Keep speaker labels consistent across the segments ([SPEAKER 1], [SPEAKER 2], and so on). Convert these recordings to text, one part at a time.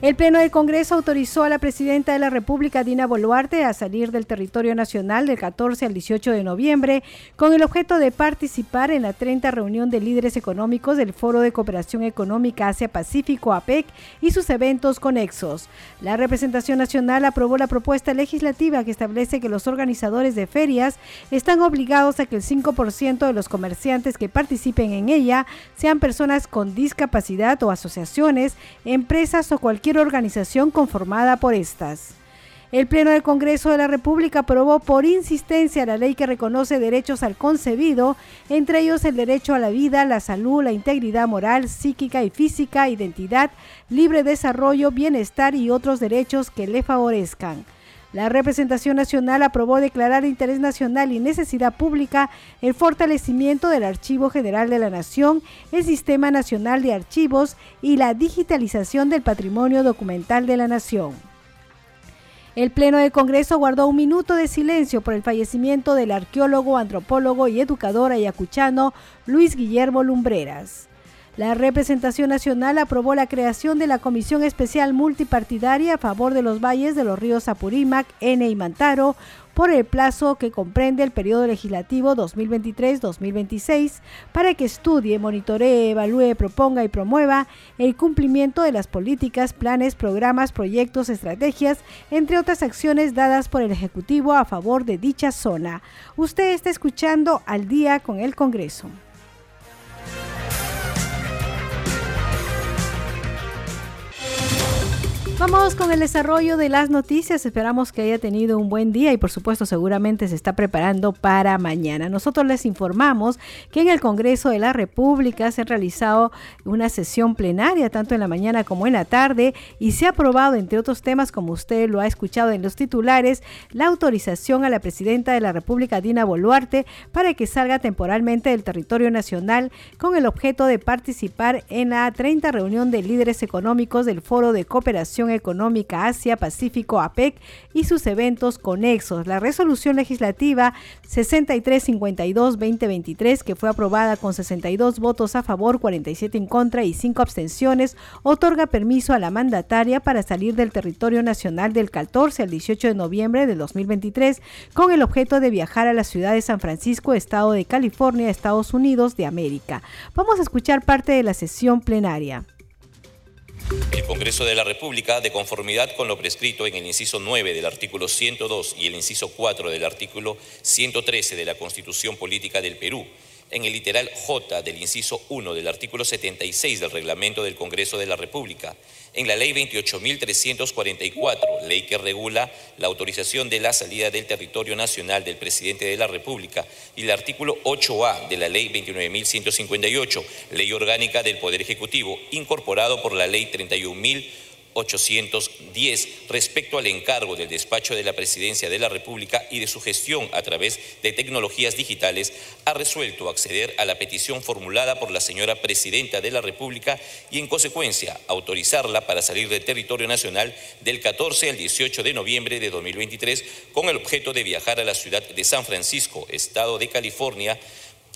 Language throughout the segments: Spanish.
[SPEAKER 1] El Pleno del Congreso autorizó a la Presidenta de la República, Dina Boluarte, a salir del territorio nacional del 14 al 18 de noviembre con el objeto de participar en la 30 reunión de líderes económicos del Foro de Cooperación Económica Asia-Pacífico, APEC, y sus eventos conexos. La representación nacional aprobó la propuesta legislativa que establece que los organizadores de ferias están obligados a que el 5% de los comerciantes que participen en ella sean personas con discapacidad o asociaciones, empresas o cualquier organización conformada por estas. El Pleno del Congreso de la República aprobó por insistencia la ley que reconoce derechos al concebido, entre ellos el derecho a la vida, la salud, la integridad moral, psíquica y física, identidad, libre desarrollo, bienestar y otros derechos que le favorezcan. La representación nacional aprobó declarar de interés nacional y necesidad pública el fortalecimiento del Archivo General de la Nación, el Sistema Nacional de Archivos y la digitalización del patrimonio documental de la Nación. El Pleno del Congreso guardó un minuto de silencio por el fallecimiento del arqueólogo, antropólogo y educador ayacuchano Luis Guillermo Lumbreras. La representación nacional aprobó la creación de la Comisión Especial Multipartidaria a favor de los valles de los ríos Apurímac, N y Mantaro por el plazo que comprende el periodo legislativo 2023-2026 para que estudie, monitoree, evalúe, proponga y promueva el cumplimiento de las políticas, planes, programas, proyectos, estrategias, entre otras acciones dadas por el Ejecutivo a favor de dicha zona. Usted está escuchando al día con el Congreso. Vamos con el desarrollo de las noticias. Esperamos que haya tenido un buen día y por supuesto seguramente se está preparando para mañana. Nosotros les informamos que en el Congreso de la República se ha realizado una sesión plenaria tanto en la mañana como en la tarde y se ha aprobado entre otros temas como usted lo ha escuchado en los titulares la autorización a la presidenta de la República Dina Boluarte para que salga temporalmente del territorio nacional con el objeto de participar en la 30 reunión de líderes económicos del Foro de Cooperación Económica Asia-Pacífico APEC y sus eventos conexos. La resolución legislativa 6352-2023, que fue aprobada con 62 votos a favor, 47 en contra y 5 abstenciones, otorga permiso a la mandataria para salir del territorio nacional del 14 al 18 de noviembre de 2023 con el objeto de viajar a la ciudad de San Francisco, estado de California, Estados Unidos de América. Vamos a escuchar parte de la sesión plenaria.
[SPEAKER 2] El Congreso de la República, de conformidad con lo prescrito en el inciso 9 del artículo 102 y el inciso 4 del artículo 113 de la Constitución Política del Perú, en el literal J del inciso 1 del artículo 76 del reglamento del Congreso de la República, en la ley 28.344, ley que regula la autorización de la salida del territorio nacional del presidente de la República, y el artículo 8A de la ley 29.158, ley orgánica del Poder Ejecutivo, incorporado por la ley 31.000 810 respecto al encargo del despacho de la Presidencia de la República y de su gestión a través de tecnologías digitales, ha resuelto acceder a la petición formulada por la señora Presidenta de la República y, en consecuencia, autorizarla para salir del territorio nacional del 14 al 18 de noviembre de 2023 con el objeto de viajar a la ciudad de San Francisco, Estado de California,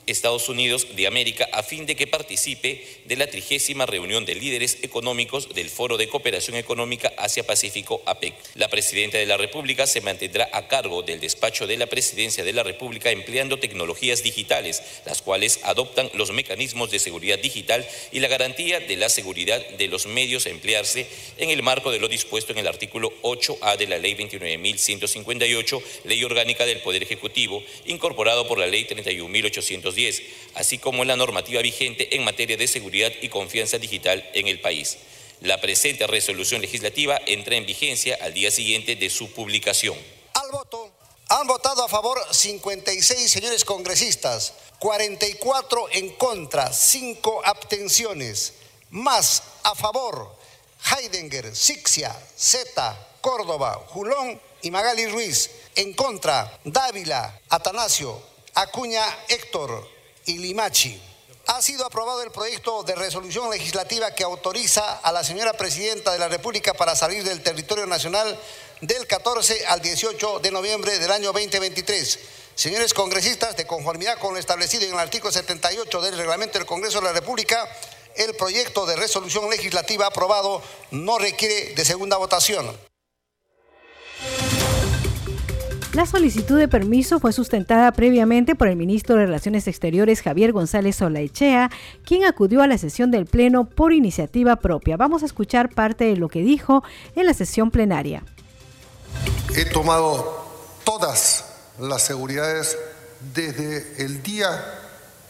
[SPEAKER 2] Estados Unidos de América a fin de que participe de la trigésima reunión de líderes económicos del Foro de Cooperación Económica Asia-Pacífico APEC. La Presidenta de la República se mantendrá a cargo del despacho de la Presidencia de la República empleando tecnologías digitales, las cuales adoptan los mecanismos de seguridad digital y la garantía de la seguridad de los medios a emplearse en el marco de lo dispuesto en el artículo 8A de la Ley 29.158, Ley Orgánica del Poder Ejecutivo, incorporado por la Ley 31.800 así como en la normativa vigente en materia de seguridad y confianza digital en el país. La presente resolución legislativa entra en vigencia al día siguiente de su publicación.
[SPEAKER 3] Al voto. Han votado a favor 56 señores congresistas, 44 en contra, 5 abstenciones. Más a favor Heidinger, Sixia, Zeta, Córdoba, Julón y Magali Ruiz. En contra Dávila, Atanasio, Acuña Héctor y Limachi. Ha sido aprobado el proyecto de resolución legislativa que autoriza a la señora Presidenta de la República para salir del territorio nacional del 14 al 18 de noviembre del año 2023. Señores congresistas, de conformidad con lo establecido en el artículo 78 del reglamento del Congreso de la República, el proyecto de resolución legislativa aprobado no requiere de segunda votación.
[SPEAKER 1] La solicitud de permiso fue sustentada previamente por el ministro de Relaciones Exteriores Javier González Solaechea, quien acudió a la sesión del Pleno por iniciativa propia. Vamos a escuchar parte de lo que dijo en la sesión plenaria.
[SPEAKER 4] He tomado todas las seguridades desde el día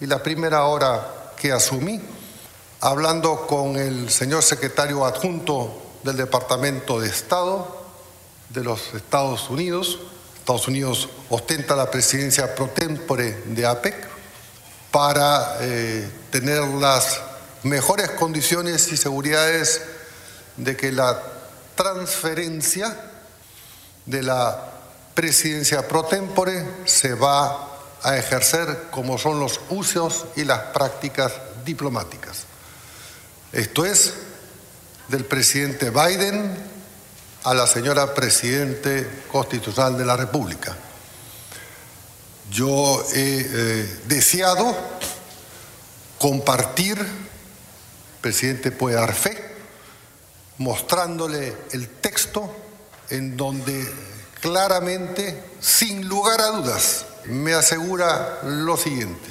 [SPEAKER 4] y la primera hora que asumí, hablando con el señor secretario adjunto del Departamento de Estado de los Estados Unidos, Estados Unidos ostenta la presidencia pro tempore de APEC para eh, tener las mejores condiciones y seguridades de que la transferencia de la presidencia pro tempore se va a ejercer como son los usos y las prácticas diplomáticas. Esto es del presidente Biden a la señora Presidente Constitucional de la República. Yo he eh, deseado compartir, presidente puede dar fe, mostrándole el texto en donde claramente, sin lugar a dudas, me asegura lo siguiente,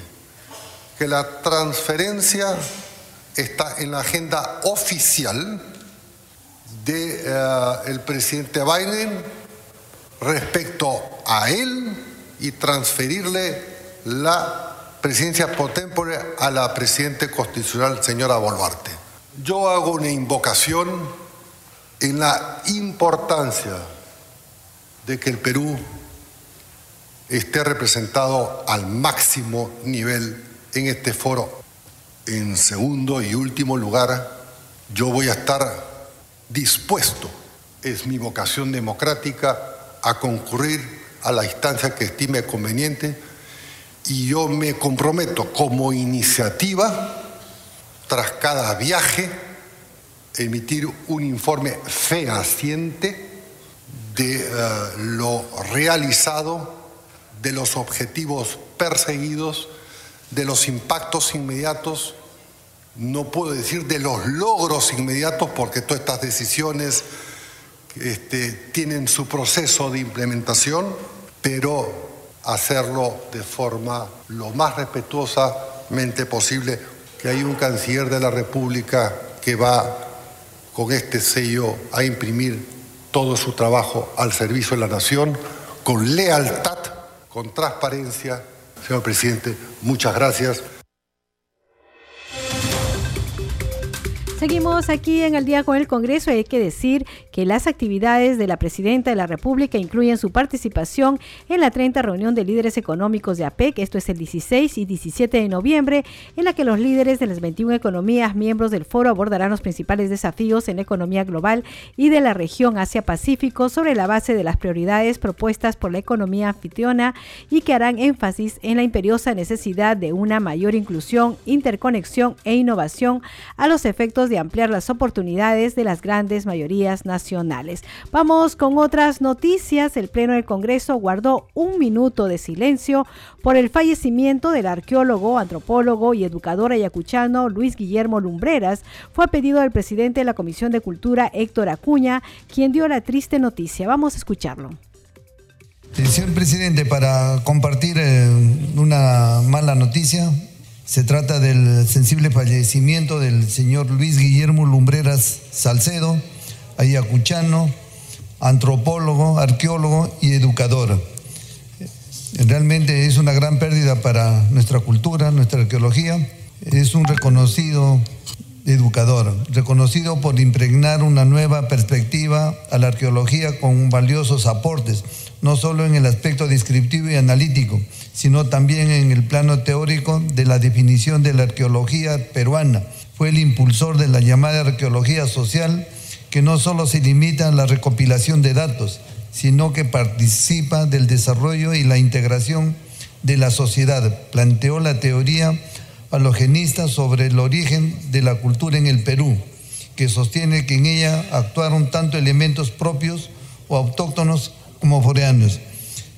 [SPEAKER 4] que la transferencia está en la agenda oficial de, eh, presidente Biden respecto a él y transferirle la presidencia por a la presidenta constitucional, señora Boluarte. Yo hago una invocación en la importancia de que el Perú esté representado al máximo nivel en este foro. En segundo y último lugar, yo voy a estar dispuesto, es mi vocación democrática, a concurrir a la instancia que estime conveniente y yo me comprometo como iniciativa, tras cada viaje, emitir un informe fehaciente de eh, lo realizado, de los objetivos perseguidos, de los impactos inmediatos no puedo decir de los logros inmediatos porque todas estas decisiones este, tienen su proceso de implementación, pero hacerlo de forma lo más respetuosamente posible, que hay un canciller de la República que va con este sello a imprimir todo su trabajo al servicio de la nación, con lealtad, con transparencia. Señor presidente, muchas gracias.
[SPEAKER 1] Seguimos aquí en el día con el Congreso. Hay que decir que las actividades de la Presidenta de la República incluyen su participación en la 30 reunión de líderes económicos de APEC, esto es el 16 y 17 de noviembre, en la que los líderes de las 21 economías miembros del foro abordarán los principales desafíos en la economía global y de la región Asia-Pacífico sobre la base de las prioridades propuestas por la economía anfitriona y que harán énfasis en la imperiosa necesidad de una mayor inclusión, interconexión e innovación a los efectos de ampliar las oportunidades de las grandes mayorías nacionales. Vamos con otras noticias. El Pleno del Congreso guardó un minuto de silencio por el fallecimiento del arqueólogo, antropólogo y educador ayacuchano Luis Guillermo Lumbreras. Fue a pedido del presidente de la Comisión de Cultura, Héctor Acuña, quien dio la triste noticia. Vamos a escucharlo.
[SPEAKER 5] Señor presidente, para compartir eh, una mala noticia, se trata del sensible fallecimiento del señor Luis Guillermo Lumbreras Salcedo, ayacuchano, antropólogo, arqueólogo y educador. Realmente es una gran pérdida para nuestra cultura, nuestra arqueología. Es un reconocido educador, reconocido por impregnar una nueva perspectiva a la arqueología con valiosos aportes, no solo en el aspecto descriptivo y analítico, sino también en el plano teórico de la definición de la arqueología peruana. Fue el impulsor de la llamada arqueología social, que no solo se limita a la recopilación de datos, sino que participa del desarrollo y la integración de la sociedad. Planteó la teoría alogenista sobre el origen de la cultura en el Perú, que sostiene que en ella actuaron tanto elementos propios o autóctonos como foreanos.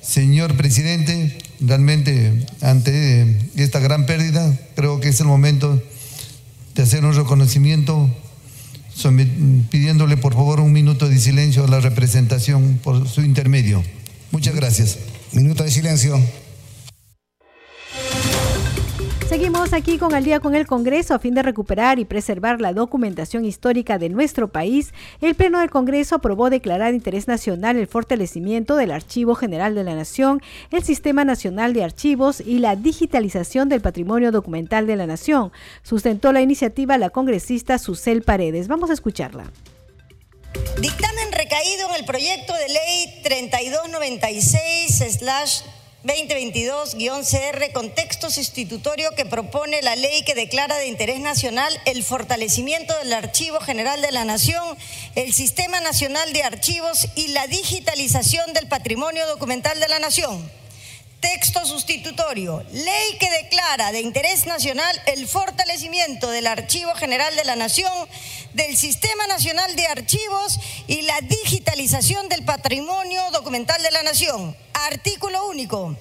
[SPEAKER 5] Señor presidente, realmente ante esta gran pérdida, creo que es el momento de hacer un reconocimiento pidiéndole por favor un minuto de silencio a la representación por su intermedio. Muchas gracias.
[SPEAKER 3] Minuto de silencio.
[SPEAKER 1] Seguimos aquí con Al día con el Congreso a fin de recuperar y preservar la documentación histórica de nuestro país. El Pleno del Congreso aprobó declarar de interés nacional el fortalecimiento del Archivo General de la Nación, el Sistema Nacional de Archivos y la digitalización del patrimonio documental de la Nación. Sustentó la iniciativa la congresista Susel Paredes. Vamos a escucharla.
[SPEAKER 6] Dictamen recaído en el proyecto de ley 3296 2022-CR, contexto sustitutorio que propone la ley que declara de interés nacional el fortalecimiento del Archivo General de la Nación, el Sistema Nacional de Archivos y la digitalización del patrimonio documental de la Nación. Texto sustitutorio. Ley que declara de interés nacional el fortalecimiento del Archivo General de la Nación, del Sistema Nacional de Archivos y la digitalización del patrimonio documental de la Nación. Artículo único.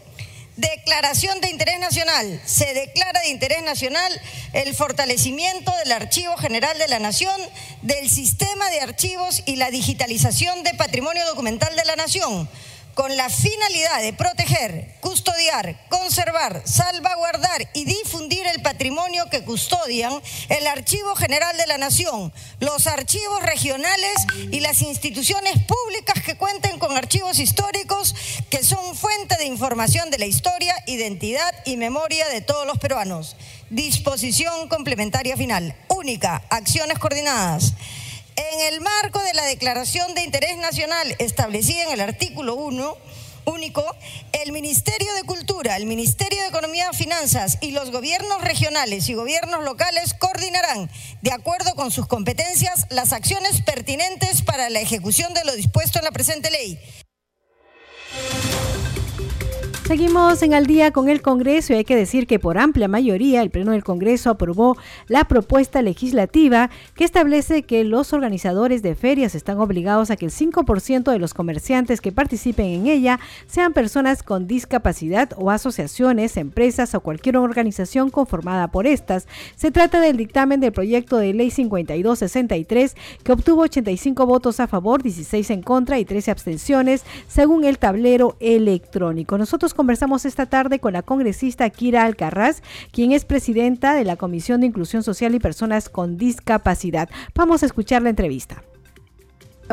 [SPEAKER 6] Declaración de interés nacional. Se declara de interés nacional el fortalecimiento del Archivo General de la Nación, del sistema de archivos y la digitalización de patrimonio documental de la Nación con la finalidad de proteger, custodiar, conservar, salvaguardar y difundir el patrimonio que custodian el Archivo General de la Nación, los archivos regionales y las instituciones públicas que cuenten con archivos históricos que son fuente de información de la historia, identidad y memoria de todos los peruanos. Disposición complementaria final. Única. Acciones coordinadas. En el marco de la Declaración de Interés Nacional establecida en el artículo 1, único, el Ministerio de Cultura, el Ministerio de Economía y Finanzas y los gobiernos regionales y gobiernos locales coordinarán, de acuerdo con sus competencias, las acciones pertinentes para la ejecución de lo dispuesto en la presente ley.
[SPEAKER 1] Seguimos en al día con el Congreso y hay que decir que por amplia mayoría el Pleno del Congreso aprobó la propuesta legislativa que establece que los organizadores de ferias están obligados a que el 5% de los comerciantes que participen en ella sean personas con discapacidad o asociaciones, empresas o cualquier organización conformada por estas. Se trata del dictamen del proyecto de ley 5263 que obtuvo 85 votos a favor, 16 en contra y 13 abstenciones según el tablero electrónico. Nosotros conversamos esta tarde con la congresista Kira Alcarraz, quien es presidenta de la Comisión de Inclusión Social y Personas con Discapacidad. Vamos a escuchar la entrevista.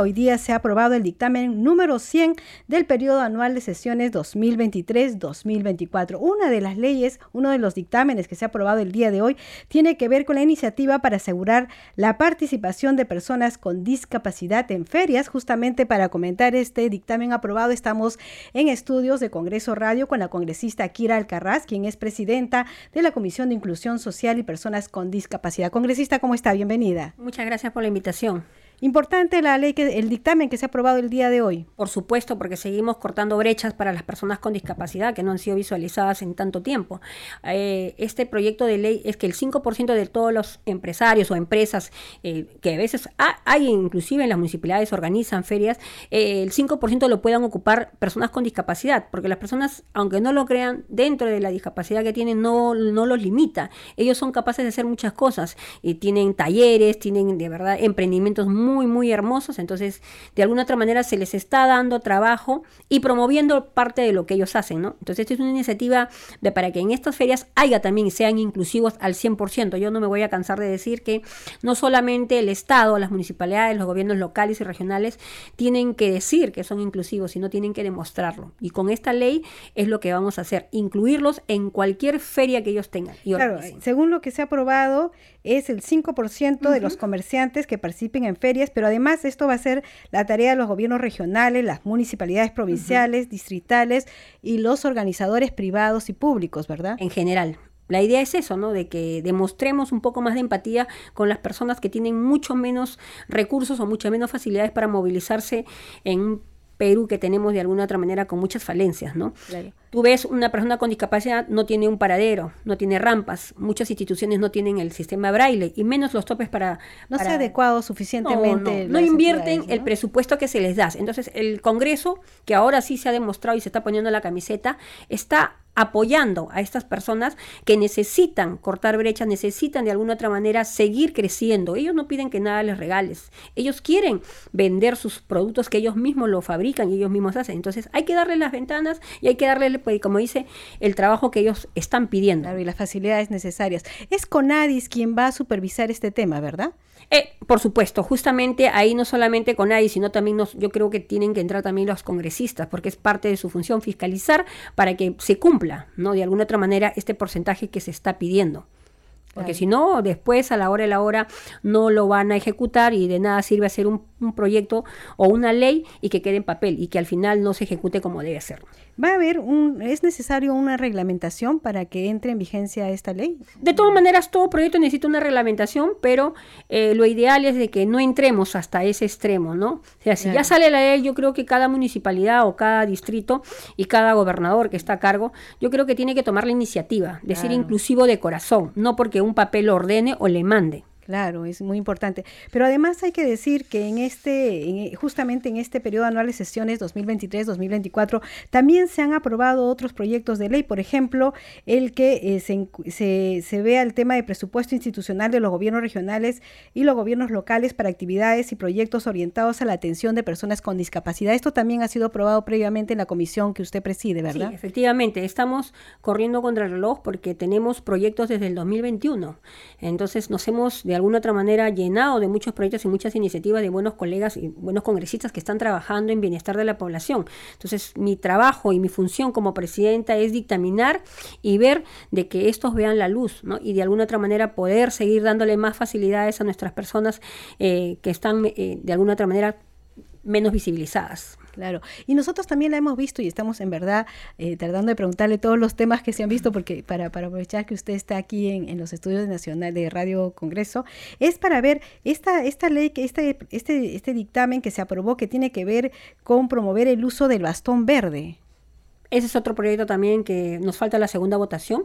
[SPEAKER 1] Hoy día se ha aprobado el dictamen número 100 del periodo anual de sesiones 2023-2024. Una de las leyes, uno de los dictámenes que se ha aprobado el día de hoy, tiene que ver con la iniciativa para asegurar la participación de personas con discapacidad en ferias. Justamente para comentar este dictamen aprobado, estamos en estudios de Congreso Radio con la congresista Kira Alcarraz, quien es presidenta de la Comisión de Inclusión Social y Personas con Discapacidad. Congresista, ¿cómo está? Bienvenida.
[SPEAKER 7] Muchas gracias por la invitación.
[SPEAKER 1] Importante la ley, que el dictamen que se ha aprobado el día de hoy.
[SPEAKER 7] Por supuesto, porque seguimos cortando brechas para las personas con discapacidad que no han sido visualizadas en tanto tiempo. Eh, este proyecto de ley es que el 5% de todos los empresarios o empresas eh, que a veces hay, inclusive en las municipalidades organizan ferias, eh, el 5% lo puedan ocupar personas con discapacidad, porque las personas, aunque no lo crean, dentro de la discapacidad que tienen no, no los limita. Ellos son capaces de hacer muchas cosas. tienen talleres, tienen de verdad emprendimientos muy muy, muy hermosos. Entonces, de alguna otra manera se les está dando trabajo y promoviendo parte de lo que ellos hacen, ¿no? Entonces, esta es una iniciativa de para que en estas ferias haya también sean inclusivos al 100%. Yo no me voy a cansar de decir que no solamente el Estado, las municipalidades, los gobiernos locales y regionales tienen que decir que son inclusivos, sino tienen que demostrarlo. Y con esta ley es lo que vamos a hacer, incluirlos en cualquier feria que ellos tengan.
[SPEAKER 1] claro, según lo que se ha aprobado, es el 5% de los comerciantes que participen en ferias, pero además esto va a ser la tarea de los gobiernos regionales, las municipalidades provinciales, distritales y los organizadores privados y públicos, ¿verdad?
[SPEAKER 7] En general. La idea es eso, ¿no? De que demostremos un poco más de empatía con las personas que tienen mucho menos recursos o muchas menos facilidades para movilizarse en un Perú que tenemos de alguna otra manera con muchas falencias, ¿no? Tú ves una persona con discapacidad no tiene un paradero, no tiene rampas, muchas instituciones no tienen el sistema braille y menos los topes para...
[SPEAKER 1] No se ha adecuado suficientemente.
[SPEAKER 7] No, no, invierten el presupuesto que se les da. Entonces el Congreso, que ahora sí se ha demostrado y se está poniendo la camiseta, está apoyando a estas personas que necesitan cortar brechas, necesitan de alguna otra manera seguir creciendo. Ellos no piden que nada les regales. Ellos quieren vender sus productos que ellos mismos lo fabrican y ellos mismos hacen. Entonces hay que darle las ventanas y hay que darle, pues, como dice, el trabajo que ellos están pidiendo.
[SPEAKER 1] Claro, y las facilidades necesarias. Es Conadis quien va a supervisar este tema, ¿verdad?
[SPEAKER 7] Eh, por supuesto, justamente ahí no solamente con nadie, sino también nos, yo creo que tienen que entrar también los congresistas, porque es parte de su función fiscalizar para que se cumpla, ¿no? De alguna otra manera, este porcentaje que se está pidiendo. Porque si no, después a la hora de la hora no lo van a ejecutar y de nada sirve hacer un, un proyecto o una ley y que quede en papel y que al final no se ejecute como debe ser.
[SPEAKER 1] ¿Va a haber un, es necesario una reglamentación para que entre en vigencia esta ley?
[SPEAKER 7] De todas maneras, todo proyecto necesita una reglamentación, pero eh, lo ideal es de que no entremos hasta ese extremo, ¿no? O sea, si ya sale la ley, yo creo que cada municipalidad o cada distrito y cada gobernador que está a cargo, yo creo que tiene que tomar la iniciativa, decir inclusivo de corazón, no porque un papel lo ordene o le mande.
[SPEAKER 1] Claro, es muy importante. Pero además hay que decir que en este, justamente en este periodo anual de sesiones 2023-2024, también se han aprobado otros proyectos de ley. Por ejemplo, el que eh, se, se, se, vea el tema de presupuesto institucional de los gobiernos regionales y los gobiernos locales para actividades y proyectos orientados a la atención de personas con discapacidad. Esto también ha sido aprobado previamente en la comisión que usted preside, ¿verdad?
[SPEAKER 7] Sí, efectivamente. Estamos corriendo contra el reloj porque tenemos proyectos desde el 2021. Entonces nos hemos de alguna otra manera llenado de muchos proyectos y muchas iniciativas de buenos colegas y buenos congresistas que están trabajando en bienestar de la población. Entonces, mi trabajo y mi función como presidenta es dictaminar y ver de que estos vean la luz, ¿no? Y de alguna otra manera poder seguir dándole más facilidades a nuestras personas eh, que están eh, de alguna otra manera menos visibilizadas.
[SPEAKER 1] Claro, y nosotros también la hemos visto y estamos en verdad eh, tratando de preguntarle todos los temas que se han visto, porque para, para aprovechar que usted está aquí en, los estudios nacional de Radio Congreso, es para ver esta, esta ley, que este, este, este dictamen que se aprobó que tiene que ver con promover el uso del bastón verde.
[SPEAKER 7] Ese es otro proyecto también que nos falta la segunda votación,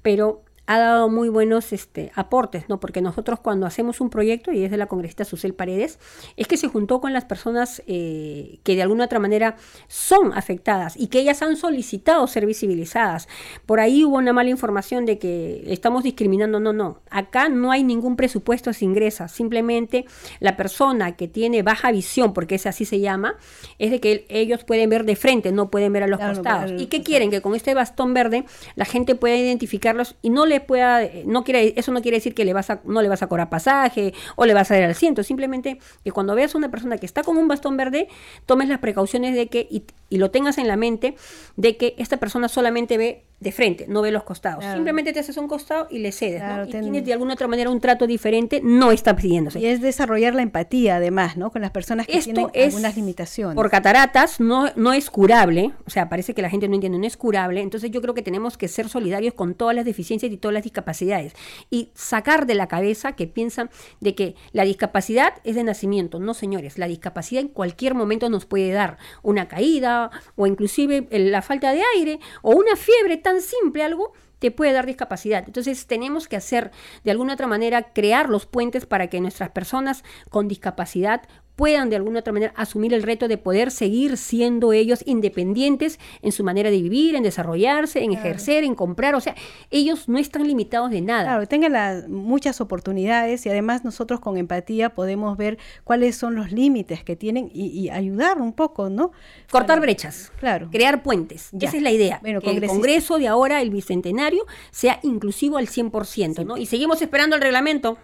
[SPEAKER 7] pero ha dado muy buenos este, aportes, ¿no? Porque nosotros cuando hacemos un proyecto, y es de la congresista Susel Paredes, es que se juntó con las personas eh, que de alguna otra manera son afectadas y que ellas han solicitado ser visibilizadas. Por ahí hubo una mala información de que estamos discriminando, no, no. Acá no hay ningún presupuesto se ingresa, simplemente la persona que tiene baja visión, porque es así se llama, es de que ellos pueden ver de frente, no pueden ver a los costados. ¿Y qué quieren? Que con este bastón verde la gente pueda identificarlos y no le pueda, no quiere, eso no quiere decir que le vas a, no le vas a cobrar pasaje o le vas a dar al asiento, simplemente que cuando veas a una persona que está con un bastón verde, tomes las precauciones de que, y, y lo tengas en la mente, de que esta persona solamente ve de frente, no ve los costados. Simplemente te haces un costado y le cedes. ¿no? Y tienes de alguna otra manera un trato diferente, no está pidiéndose.
[SPEAKER 1] Y es desarrollar la empatía, además, ¿no? Con las personas que tienen algunas limitaciones.
[SPEAKER 7] Por cataratas no, no es curable, o sea, parece que la gente no entiende, no es curable. Entonces yo creo que tenemos que ser solidarios con todas las deficiencias y todas las discapacidades. Y sacar de la cabeza que piensan de que la discapacidad es de nacimiento. No, señores, la discapacidad en cualquier momento nos puede dar una caída o inclusive la falta de aire o una fiebre tan simple algo te puede dar discapacidad. Entonces tenemos que hacer de alguna otra manera crear los puentes para que nuestras personas con discapacidad puedan de alguna otra manera asumir el reto de poder seguir siendo ellos independientes en su manera de vivir, en desarrollarse, en ejercer, en comprar. O sea, ellos no están limitados de nada.
[SPEAKER 1] Claro, tengan las muchas oportunidades y además nosotros con empatía podemos ver cuáles son los límites que tienen y, ayudar un poco, ¿no?
[SPEAKER 7] Cortar brechas. Claro. Crear puentes. Esa es la idea. que el Congreso de ahora, el Bicentenario, sea inclusivo al 100%, ¿no? Y seguimos esperando el reglamento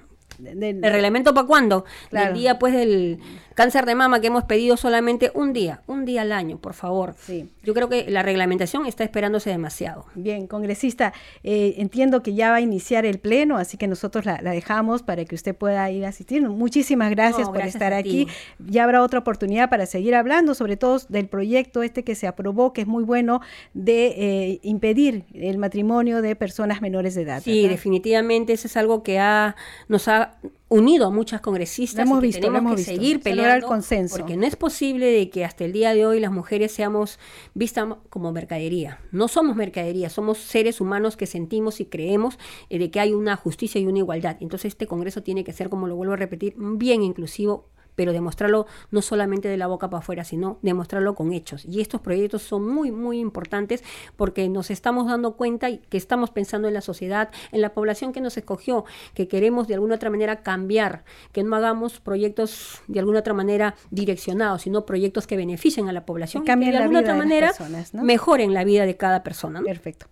[SPEAKER 7] ¿El reglamento para cuándo? El día pues del cáncer de mama que hemos pedido solamente un día, un día al año, por favor. Sí. Yo creo que la reglamentación está esperándose demasiado.
[SPEAKER 1] Bien, congresista, eh, entiendo que ya va a iniciar el pleno, así que nosotros la, dejamos para que usted pueda ir a asistir. Muchísimas gracias por estar aquí. Ya habrá otra oportunidad para seguir hablando, sobre todo del proyecto este que se aprobó, que es muy bueno, de eh, impedir el matrimonio de personas menores de edad.
[SPEAKER 7] Sí, definitivamente eso es algo que ha, nos ha unido a muchas congresistas
[SPEAKER 1] hemos y tenemos
[SPEAKER 7] que seguir peleando el consenso. porque no es posible de que hasta el día de hoy las mujeres seamos vistas como mercadería. No somos mercadería, somos seres humanos que sentimos y creemos eh, de que hay una justicia y una igualdad. Entonces este Congreso tiene que ser, como lo vuelvo a repetir, bien inclusivo pero demostrarlo no solamente de la boca para afuera, sino demostrarlo con hechos. Y estos proyectos son muy, muy importantes porque nos estamos dando cuenta y que estamos pensando en la sociedad, en la población que nos escogió, que queremos de alguna otra manera cambiar, que no hagamos proyectos de alguna otra manera direccionados, sino proyectos que beneficien a la población,
[SPEAKER 1] que, de alguna otra manera
[SPEAKER 7] mejoren la vida de cada persona.
[SPEAKER 1] Perfecto.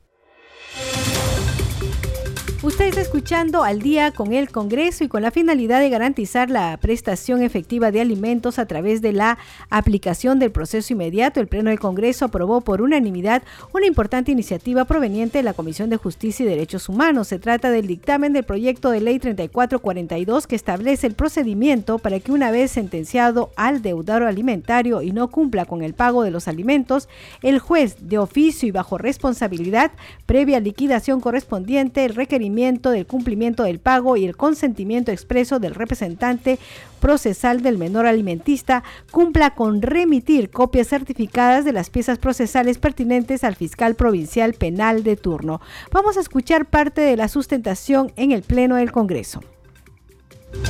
[SPEAKER 1] Usted está escuchando al día con el Congreso y con la finalidad de garantizar la prestación efectiva de alimentos a través de la aplicación del proceso inmediato. El Pleno del Congreso aprobó por unanimidad una importante iniciativa proveniente de la Comisión de Justicia y Derechos Humanos. Se trata del dictamen del proyecto de ley 3442 que establece el procedimiento para que una vez sentenciado al deudor alimentario y no cumpla con el pago de los alimentos, el juez de oficio y bajo responsabilidad, previa liquidación correspondiente, el requerimiento del cumplimiento del pago y el consentimiento expreso del representante procesal del menor alimentista cumpla con remitir copias certificadas de las piezas procesales pertinentes al fiscal provincial penal de turno. Vamos a escuchar parte de la sustentación en el Pleno del Congreso.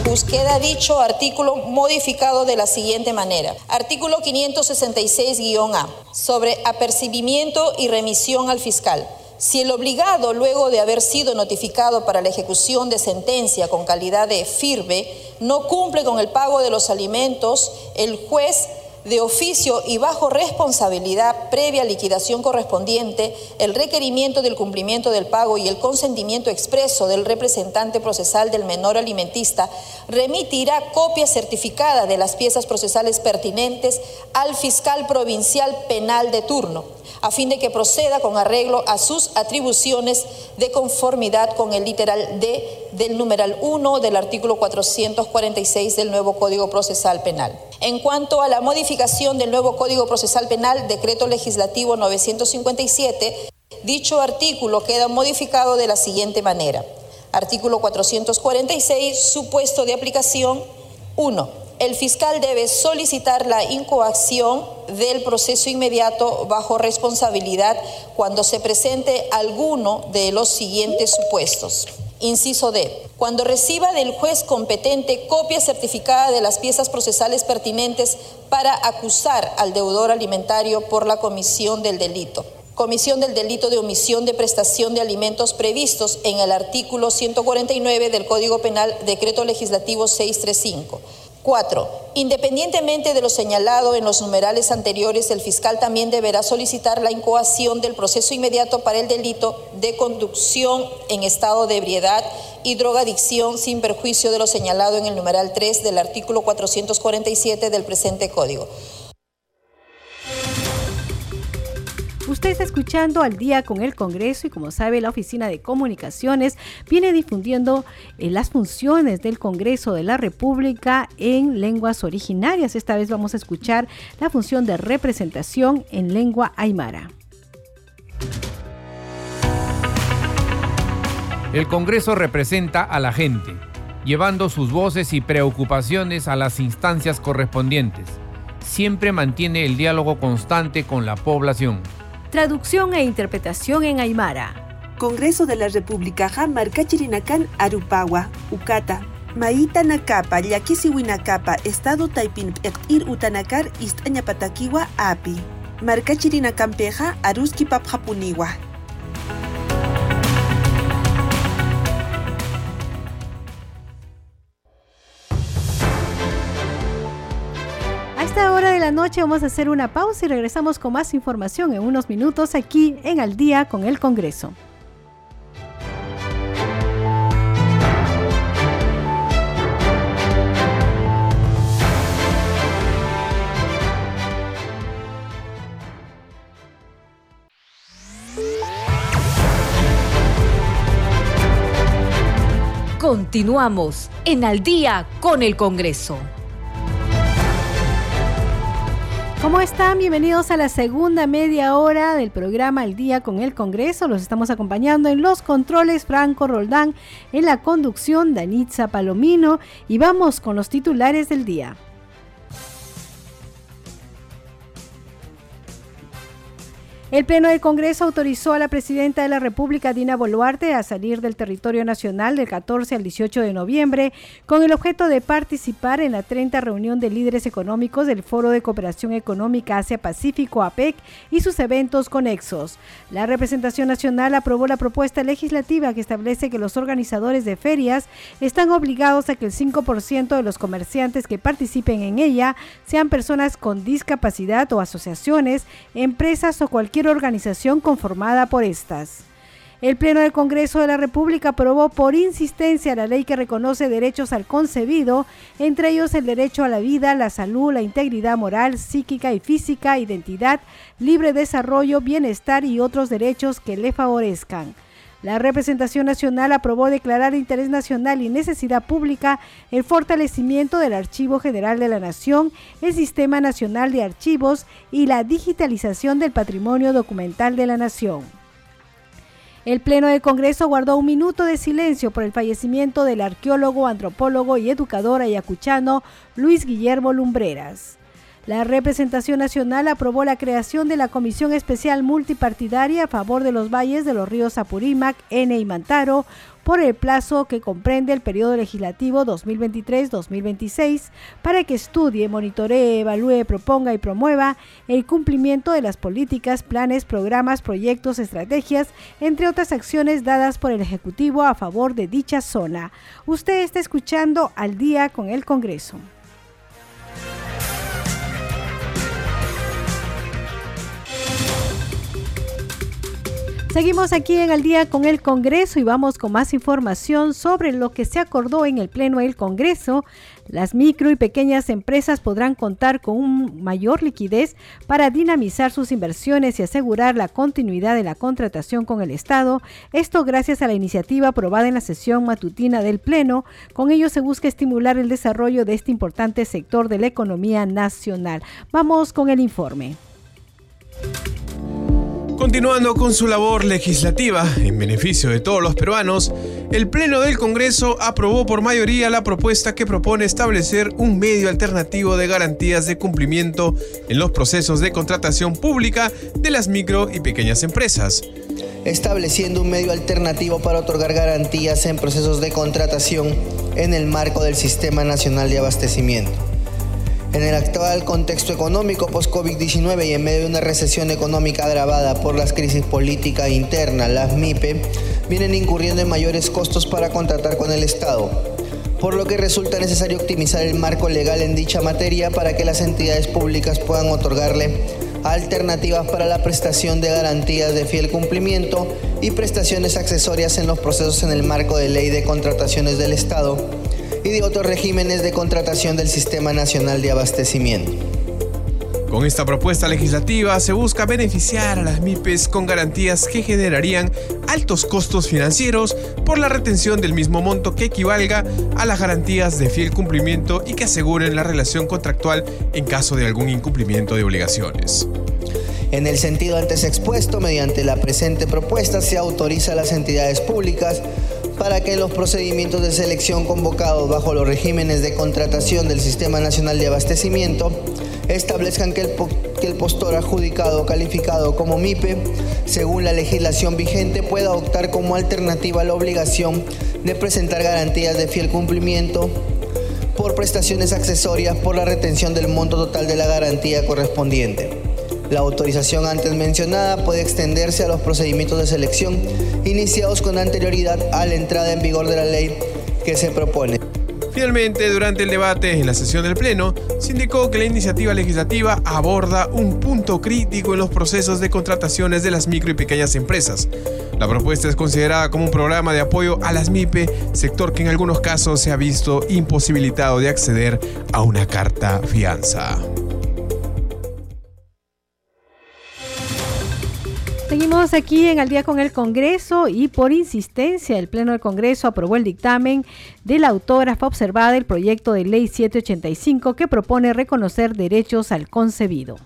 [SPEAKER 8] Pues queda dicho artículo modificado de la siguiente manera. Artículo 566-A sobre apercibimiento y remisión al fiscal. Si el obligado, luego de haber sido notificado para la ejecución de sentencia con calidad de firme, no cumple con el pago de los alimentos, el juez de oficio y bajo responsabilidad previa liquidación correspondiente, el requerimiento del cumplimiento del pago y el consentimiento expreso del representante procesal del menor alimentista remitirá copia certificada de las piezas procesales pertinentes al fiscal provincial penal de turno a fin de que proceda con arreglo a sus atribuciones de conformidad con el literal D del numeral 1 del artículo 446 del nuevo Código Procesal Penal. En cuanto a la modificación del nuevo Código Procesal Penal, decreto legislativo 957, dicho artículo queda modificado de la siguiente manera. Artículo 446, supuesto de aplicación 1 el fiscal debe solicitar la incoacción del proceso inmediato bajo responsabilidad cuando se presente alguno de los siguientes supuestos. Inciso D. Cuando reciba del juez competente copia certificada de las piezas procesales pertinentes para acusar al deudor alimentario por la comisión del delito. Comisión del delito de omisión de prestación de alimentos previstos en el artículo 149 del Código Penal, Decreto Legislativo 635 Cuatro, independientemente de lo señalado en los numerales anteriores, el fiscal también deberá solicitar la incoación del proceso inmediato para el delito de conducción en estado de ebriedad y drogadicción sin perjuicio de lo señalado en el numeral 3 del artículo 447 del presente código.
[SPEAKER 1] Usted está escuchando al día con el Congreso y como sabe la Oficina de Comunicaciones viene difundiendo eh, las funciones del Congreso de la República en lenguas originarias. Esta vez vamos a escuchar la función de representación en lengua aymara.
[SPEAKER 9] El Congreso representa a la gente, llevando sus voces y preocupaciones a las instancias correspondientes. Siempre mantiene el diálogo constante con la población.
[SPEAKER 1] Traducción e interpretación en Aymara.
[SPEAKER 10] Congreso de la República Marcachirinacan Arupawa, Ucata. Maita Nakapa, Winakapa, Estado Taipin Ir Utanakar, Istañapatakiwa, Api. Marcachirinacanpeja, Aruski Papjapuniwa.
[SPEAKER 1] la noche vamos a hacer una pausa y regresamos con más información en unos minutos aquí en Al día con el Congreso.
[SPEAKER 11] Continuamos en Al día con el Congreso.
[SPEAKER 1] ¿Cómo están? Bienvenidos a la segunda media hora del programa El Día con el Congreso. Los estamos acompañando en los controles Franco Roldán, en la conducción Danitza Palomino y vamos con los titulares del día. El Pleno del Congreso autorizó a la Presidenta de la República, Dina Boluarte, a salir del territorio nacional del 14 al 18 de noviembre con el objeto de participar en la 30 reunión de líderes económicos del Foro de Cooperación Económica Asia-Pacífico, APEC, y sus eventos conexos. La representación nacional aprobó la propuesta legislativa que establece que los organizadores de ferias están obligados a que el 5% de los comerciantes que participen en ella sean personas con discapacidad o asociaciones, empresas o cualquier organización conformada por estas. El Pleno del Congreso de la República aprobó por insistencia la ley que reconoce derechos al concebido, entre ellos el derecho a la vida, la salud, la integridad moral, psíquica y física, identidad, libre desarrollo, bienestar y otros derechos que le favorezcan. La representación nacional aprobó declarar de interés nacional y necesidad pública el fortalecimiento del Archivo General de la Nación, el Sistema Nacional de Archivos y la digitalización del patrimonio documental de la Nación. El Pleno del Congreso guardó un minuto de silencio por el fallecimiento del arqueólogo, antropólogo y educador ayacuchano Luis Guillermo Lumbreras. La representación nacional aprobó la creación de la Comisión Especial Multipartidaria a favor de los valles de los ríos Apurímac, N y Mantaro por el plazo que comprende el periodo legislativo 2023-2026 para que estudie, monitoree, evalúe, proponga y promueva el cumplimiento de las políticas, planes, programas, proyectos, estrategias, entre otras acciones dadas por el Ejecutivo a favor de dicha zona. Usted está escuchando al día con el Congreso. Seguimos aquí en el día con el Congreso y vamos con más información sobre lo que se acordó en el Pleno del Congreso. Las micro y pequeñas empresas podrán contar con un mayor liquidez para dinamizar sus inversiones y asegurar la continuidad de la contratación con el Estado. Esto gracias a la iniciativa aprobada en la sesión matutina del Pleno. Con ello se busca estimular el desarrollo de este importante sector de la economía nacional. Vamos con el informe.
[SPEAKER 12] Continuando con su labor legislativa en beneficio de todos los peruanos, el Pleno del Congreso aprobó por mayoría la propuesta que propone establecer un medio alternativo de garantías de cumplimiento en los procesos de contratación pública de las micro y pequeñas empresas
[SPEAKER 13] estableciendo un medio alternativo para otorgar garantías en procesos de contratación en el marco del Sistema Nacional de Abastecimiento. En el actual contexto económico post-COVID-19 y en medio de una recesión económica agravada por las crisis política interna, las MIPE vienen incurriendo en mayores costos para contratar con el Estado, por lo que resulta necesario optimizar el marco legal en dicha materia para que las entidades públicas puedan otorgarle alternativas para la prestación de garantías de fiel cumplimiento y prestaciones accesorias en los procesos en el marco de ley de contrataciones del Estado y de otros regímenes de contratación del Sistema Nacional de Abastecimiento.
[SPEAKER 12] Con esta propuesta legislativa se busca beneficiar a las MIPES con garantías que generarían altos costos financieros por la retención del mismo monto que equivalga a las garantías de fiel cumplimiento y que aseguren la relación contractual en caso de algún incumplimiento de obligaciones.
[SPEAKER 13] En el sentido antes expuesto, mediante la presente propuesta se autoriza a las entidades públicas para que los procedimientos de selección convocados bajo los regímenes de contratación del Sistema Nacional de Abastecimiento establezcan que el, que el postor adjudicado calificado como MIPE, según la legislación vigente, pueda optar como alternativa a la obligación de presentar garantías de fiel cumplimiento por prestaciones accesorias por la retención del monto total de la garantía correspondiente. La autorización antes mencionada puede extenderse a los procedimientos de selección iniciados con anterioridad a la entrada en vigor de la ley que se propone.
[SPEAKER 12] Finalmente, durante el debate en la sesión del Pleno, se indicó que la iniciativa legislativa aborda un punto crítico en los procesos de contrataciones de las micro y pequeñas empresas. La propuesta es considerada como un programa de apoyo a las MIPE, sector que en algunos casos se ha visto imposibilitado de acceder a una carta fianza.
[SPEAKER 1] Seguimos aquí en Al día con el Congreso y por insistencia el Pleno del Congreso aprobó el dictamen de la autógrafa observada del proyecto de ley 785 que propone reconocer derechos al concebido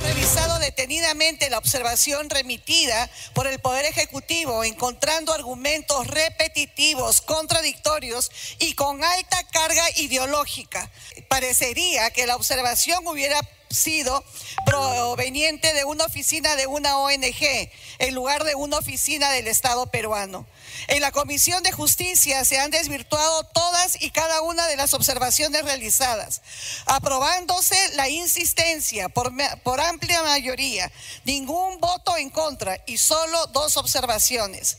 [SPEAKER 14] revisado detenidamente la observación remitida por el Poder Ejecutivo, encontrando argumentos repetitivos, contradictorios y con alta carga ideológica. Parecería que la observación hubiera sido proveniente de una oficina de una ONG en lugar de una oficina del Estado peruano. En la Comisión de Justicia se han desvirtuado todas y cada una de las observaciones realizadas, aprobándose la insistencia por, por amplia mayoría, ningún voto en contra y solo dos observaciones.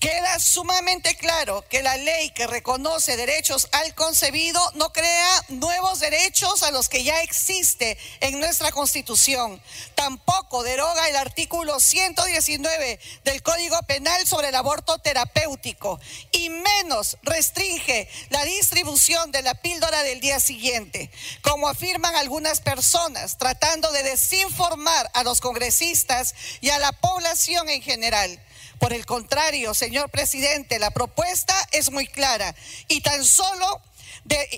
[SPEAKER 14] Queda sumamente claro que la ley que reconoce derechos al concebido no crea nuevos derechos a los que ya existe en nuestra Constitución. Tampoco deroga el artículo 119 del Código Penal sobre el aborto terapéutico y menos restringe la distribución de la píldora del día siguiente, como afirman algunas personas, tratando de desinformar a los congresistas y a la población en general. Por el contrario, señor presidente, la propuesta es muy clara. Y tan solo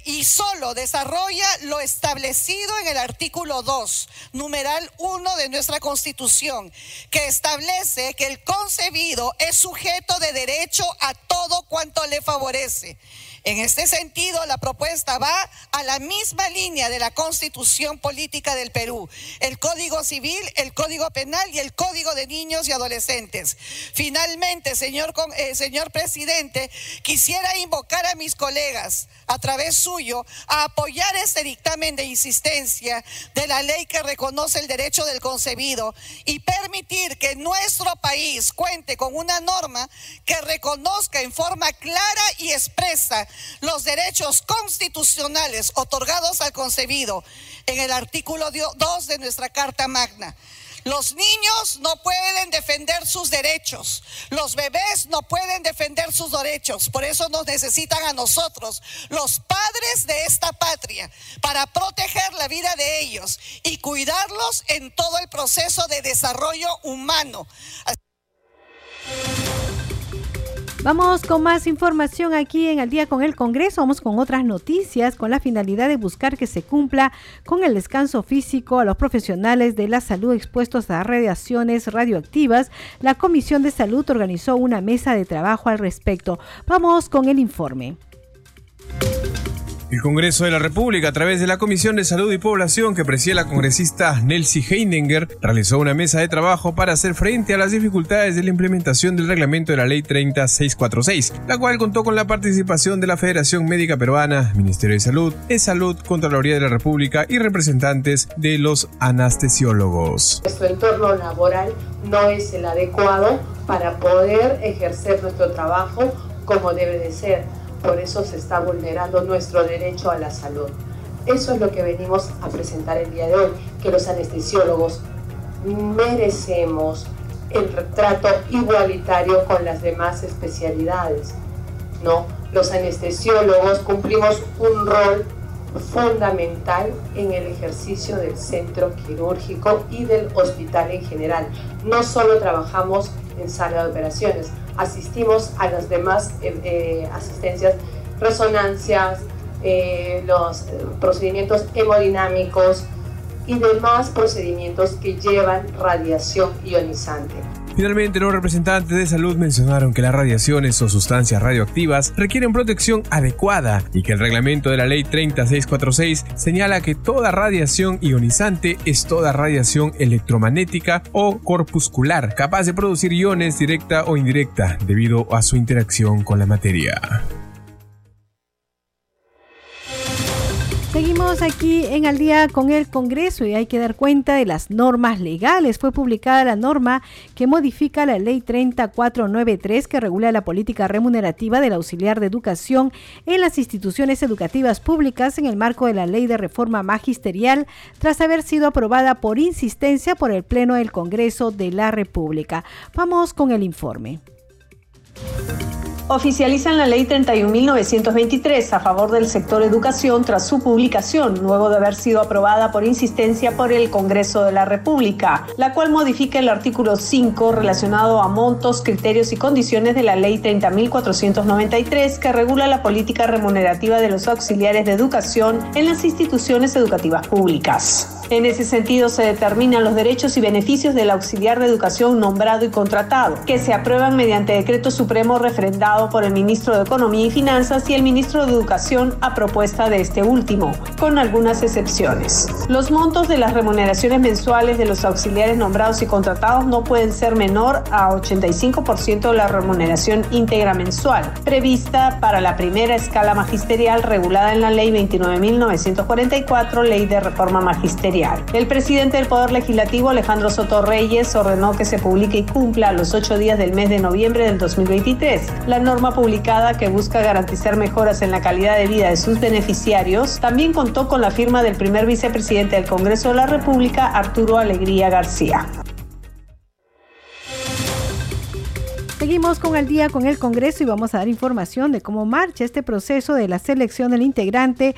[SPEAKER 14] y solo desarrolla lo establecido en el artículo 2, numeral 1 de nuestra Constitución, que establece que el concebido es sujeto de derecho a todo cuanto le favorece en este sentido, la propuesta va a la misma línea de la Constitución Política del Perú, el Código Civil, el Código Penal y el Código de Niños y Adolescentes. Finalmente, señor, eh, señor presidente, quisiera invocar a mis colegas, a través suyo, a apoyar este dictamen de insistencia de la ley que reconoce el derecho del concebido y permitir que nuestro país cuente con una norma que reconozca en forma clara y expresa los derechos constitucionales otorgados al concebido en el artículo 2 de nuestra Carta Magna. Los niños no pueden defender sus derechos. Los bebés no pueden defender sus derechos. Por eso nos necesitan a nosotros, los padres de esta patria, para proteger la vida de ellos y cuidarlos en todo el proceso de desarrollo humano.
[SPEAKER 1] Vamos con más información aquí en Al día con el Congreso. Vamos con otras noticias con la finalidad de buscar que se cumpla con el descanso físico a los profesionales de la salud expuestos a radiaciones radioactivas. La Comisión de Salud organizó una mesa de trabajo al respecto. Vamos con el informe.
[SPEAKER 12] El Congreso de la República, a través de la Comisión de Salud y Población que preside la congresista Nelsie Heininger, realizó una mesa de trabajo para hacer frente a las dificultades de la implementación del reglamento de la Ley 30646, la cual contó con la participación de la Federación Médica Peruana, Ministerio de Salud, E-Salud, Contraloría de la República y representantes de los anestesiólogos.
[SPEAKER 15] Nuestro entorno laboral no es el adecuado para poder ejercer nuestro trabajo como debe de ser por eso se está vulnerando nuestro derecho a la salud. Eso es lo que venimos a presentar el día de hoy, que los anestesiólogos merecemos el trato igualitario con las demás especialidades. ¿no? Los anestesiólogos cumplimos un rol fundamental en el ejercicio del centro quirúrgico y del hospital en general. No solo trabajamos en sala de operaciones, asistimos a las demás eh, eh, asistencias, resonancias, eh, los procedimientos hemodinámicos y demás procedimientos que llevan radiación ionizante.
[SPEAKER 12] Finalmente, los representantes de salud mencionaron que las radiaciones o sustancias radioactivas requieren protección adecuada y que el reglamento de la ley 3646 señala que toda radiación ionizante es toda radiación electromagnética o corpuscular capaz de producir iones directa o indirecta debido a su interacción con la materia.
[SPEAKER 1] Seguimos aquí en Al día con el Congreso y hay que dar cuenta de las normas legales. Fue publicada la norma que modifica la Ley 3493 que regula la política remunerativa del auxiliar de educación en las instituciones educativas públicas en el marco de la Ley de Reforma Magisterial tras haber sido aprobada por insistencia por el Pleno del Congreso de la República. Vamos con el informe.
[SPEAKER 16] Oficializan la Ley 31.923 a favor del sector educación tras su publicación, luego de haber sido aprobada por insistencia por el Congreso de la República, la cual modifica el artículo 5 relacionado a montos, criterios y condiciones de la Ley 30.493 que regula la política remunerativa de los auxiliares de educación en las instituciones educativas públicas. En ese sentido, se determinan los derechos y beneficios del auxiliar de educación nombrado y contratado, que se aprueban mediante decreto supremo por el ministro de Economía y Finanzas y el ministro de Educación a propuesta de este último, con algunas excepciones. Los montos de las remuneraciones mensuales de los auxiliares nombrados y contratados no pueden ser menor a 85% de la remuneración íntegra mensual, prevista para la primera escala magisterial regulada en la Ley 29.944, Ley de Reforma Magisterial. El presidente del Poder Legislativo, Alejandro Soto Reyes, ordenó que se publique y cumpla a los ocho días del mes de noviembre del 2023 la norma publicada que busca garantizar mejoras en la calidad de vida de sus beneficiarios. También contó con la firma del primer vicepresidente del Congreso de la República, Arturo Alegría García.
[SPEAKER 1] Seguimos con el día con el Congreso y vamos a dar información de cómo marcha este proceso de la selección del integrante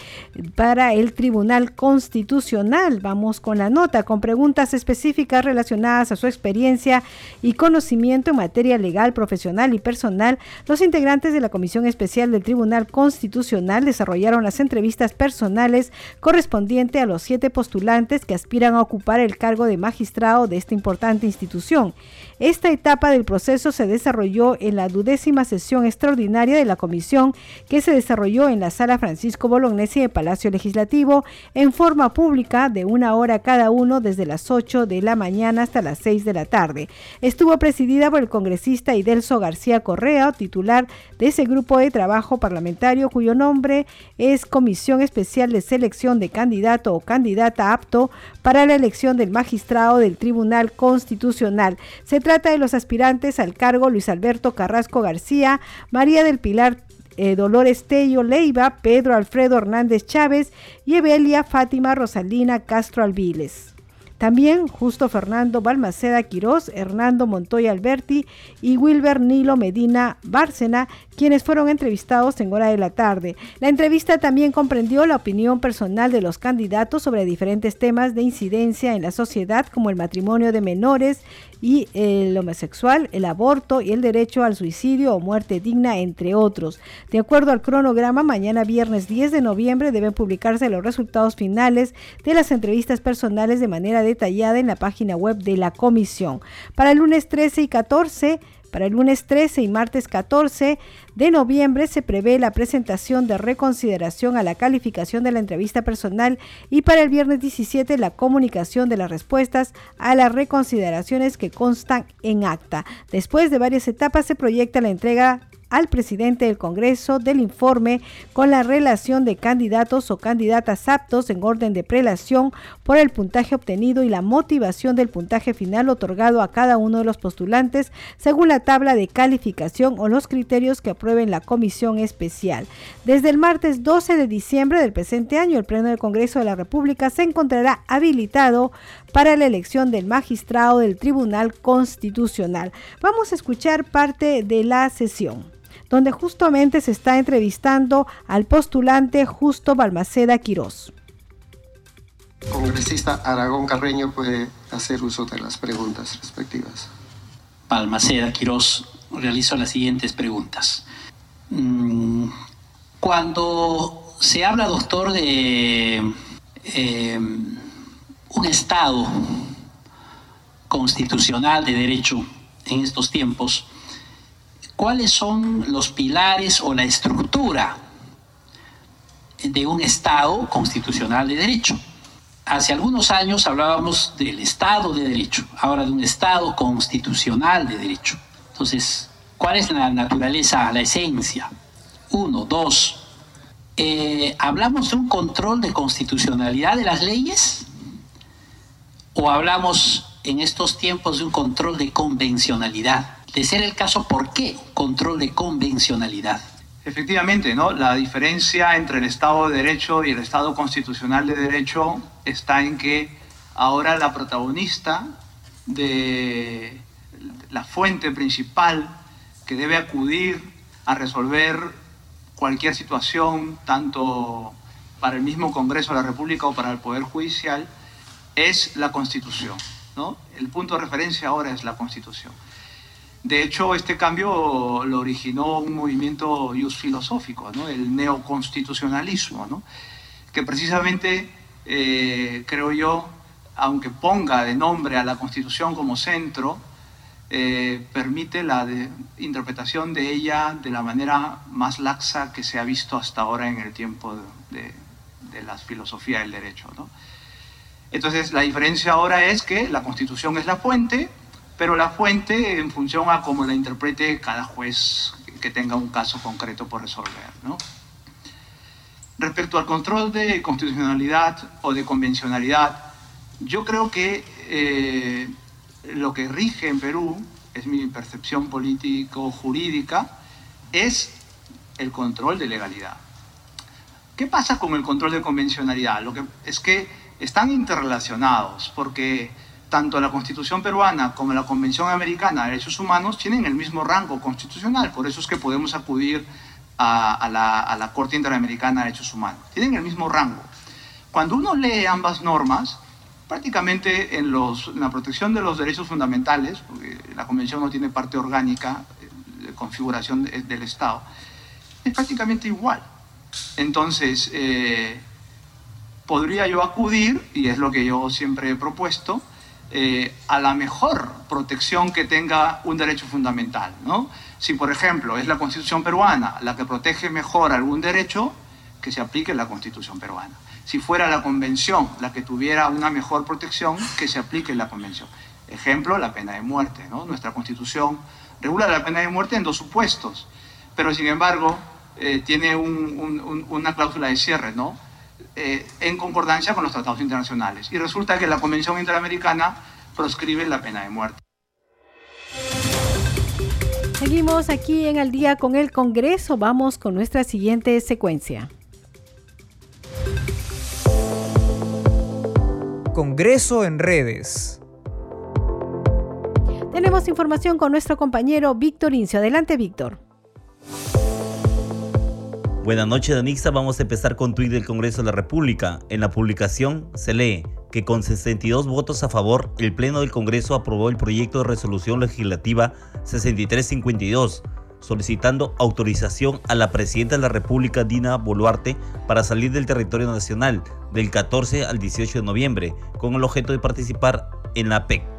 [SPEAKER 1] para el Tribunal Constitucional. Vamos con la nota con preguntas específicas relacionadas a su experiencia y conocimiento en materia legal, profesional y personal. Los integrantes de la Comisión Especial del Tribunal Constitucional desarrollaron las entrevistas personales correspondientes a los siete postulantes que aspiran a ocupar el cargo de magistrado de esta importante institución. Esta etapa del proceso se desarrolló en la dudécima sesión extraordinaria de la comisión que se desarrolló en la sala Francisco Bolognesi de Palacio Legislativo en forma pública de una hora cada uno desde las 8 de la mañana hasta las 6 de la tarde. Estuvo presidida por el congresista Idelso García Correa, titular de ese grupo de trabajo parlamentario cuyo nombre es Comisión Especial de Selección de Candidato o Candidata Apto para la elección del magistrado del Tribunal Constitucional. Se trata de los aspirantes al cargo Luis Alberto Carrasco García, María del Pilar eh, Dolores Tello Leiva, Pedro Alfredo Hernández Chávez y Evelia Fátima Rosalina Castro Alviles. También Justo Fernando Balmaceda Quirós, Hernando Montoya Alberti y Wilber Nilo Medina Bárcena, quienes fueron entrevistados en hora de la tarde. La entrevista también comprendió la opinión personal de los candidatos sobre diferentes temas de incidencia en la sociedad como el matrimonio de menores y el homosexual, el aborto y el derecho al suicidio o muerte digna, entre otros. De acuerdo al cronograma, mañana viernes 10 de noviembre deben publicarse los resultados finales de las entrevistas personales de manera detallada en la página web de la comisión. Para el lunes 13 y 14 para el lunes 13 y martes 14 de noviembre se prevé la presentación de reconsideración a la calificación de la entrevista personal y para el viernes 17 la comunicación de las respuestas a las reconsideraciones que constan en acta. Después de varias etapas se proyecta la entrega al presidente del Congreso del informe con la relación de candidatos o candidatas aptos en orden de prelación por el puntaje obtenido y la motivación del puntaje final otorgado a cada uno de los postulantes según la tabla de calificación o los criterios que aprueben la comisión especial. Desde el martes 12 de diciembre del presente año, el Pleno del Congreso de la República se encontrará habilitado para la elección del magistrado del Tribunal Constitucional. Vamos a escuchar parte de la sesión donde justamente se está entrevistando al postulante Justo Balmaceda Quirós.
[SPEAKER 17] Congresista Aragón Carreño puede hacer uso de las preguntas respectivas.
[SPEAKER 18] Balmaceda Quirós, realizo las siguientes preguntas. Mm, cuando se habla, doctor, de eh, un Estado constitucional de derecho en estos tiempos, cuáles son los pilares o la estructura de un Estado constitucional de derecho. Hace algunos años hablábamos del Estado de Derecho, ahora de un Estado constitucional de derecho. Entonces, ¿cuál es la naturaleza, la esencia? Uno, dos. Eh, ¿Hablamos de un control de constitucionalidad de las leyes? ¿O hablamos en estos tiempos de un control de convencionalidad? De ser el caso, ¿por qué control de convencionalidad?
[SPEAKER 19] Efectivamente, ¿no? La diferencia entre el Estado de Derecho y el Estado constitucional de Derecho está en que ahora la protagonista de la fuente principal que debe acudir a resolver cualquier situación, tanto para el mismo Congreso de la República o para el Poder Judicial, es la Constitución. ¿no? El punto de referencia ahora es la Constitución. De hecho, este cambio lo originó un movimiento filosófico, el neoconstitucionalismo, que precisamente, eh, creo yo, aunque ponga de nombre a la Constitución como centro, eh, permite la interpretación de ella de la manera más laxa que se ha visto hasta ahora en el tiempo de, de la filosofía del derecho. Entonces, la diferencia ahora es que la Constitución es la fuente, pero la fuente en función a cómo la interprete cada juez que tenga un caso concreto por resolver. Respecto al control de constitucionalidad o de convencionalidad, yo creo que eh, lo que rige en Perú, es mi percepción político-jurídica, es el control de legalidad. ¿Qué pasa con el control de convencionalidad? Lo que es que están interrelacionados, porque tanto la Constitución peruana como la Convención Americana de Derechos Humanos tienen el mismo rango constitucional, por eso es que podemos acudir a, la, Corte Interamericana de Derechos Humanos. Tienen el mismo rango. Cuando uno lee ambas normas, prácticamente en, la protección de los derechos fundamentales, porque la Convención no tiene parte orgánica de configuración del Estado, es prácticamente igual. Entonces, eh, podría yo acudir, y es lo que yo siempre he propuesto, eh, a la mejor protección que tenga un derecho fundamental. ¿no? Si, por ejemplo, es la Constitución peruana la que protege mejor algún derecho, que se aplique la Constitución peruana. Si fuera la Convención la que tuviera una mejor protección, que se aplique la Convención. Ejemplo, la pena de muerte. ¿no? Nuestra Constitución regula la pena de muerte en dos supuestos, pero sin embargo eh, tiene una cláusula de cierre, ¿no? Eh, en concordancia con los tratados internacionales. Y resulta que la Convención Interamericana proscribe la pena de muerte.
[SPEAKER 1] Seguimos aquí en Al día con el Congreso. Vamos con nuestra siguiente secuencia.
[SPEAKER 20] Congreso en redes.
[SPEAKER 1] Tenemos información con nuestro compañero Víctor Incio. Adelante, Víctor.
[SPEAKER 21] Buenas noches, Danixa. Vamos a empezar con tuit del Congreso de la República. En la publicación se lee que con 62 votos a favor, el Pleno del Congreso aprobó el proyecto de resolución legislativa 6352, solicitando autorización a la Presidenta de la República, Dina Boluarte, para salir del territorio nacional del 14 al 18 de noviembre, con el objeto de participar en la PEC.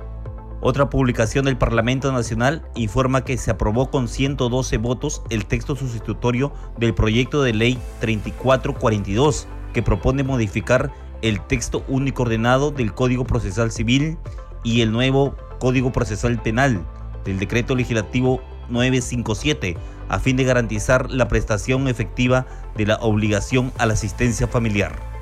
[SPEAKER 21] Otra publicación del Parlamento Nacional informa que se aprobó con 112 votos el texto sustitutorio del proyecto de ley 3442, que propone modificar el texto único ordenado del Código Procesal Civil y el nuevo Código Procesal Penal del Decreto Legislativo 957, a fin de garantizar la prestación efectiva de la obligación a la asistencia familiar.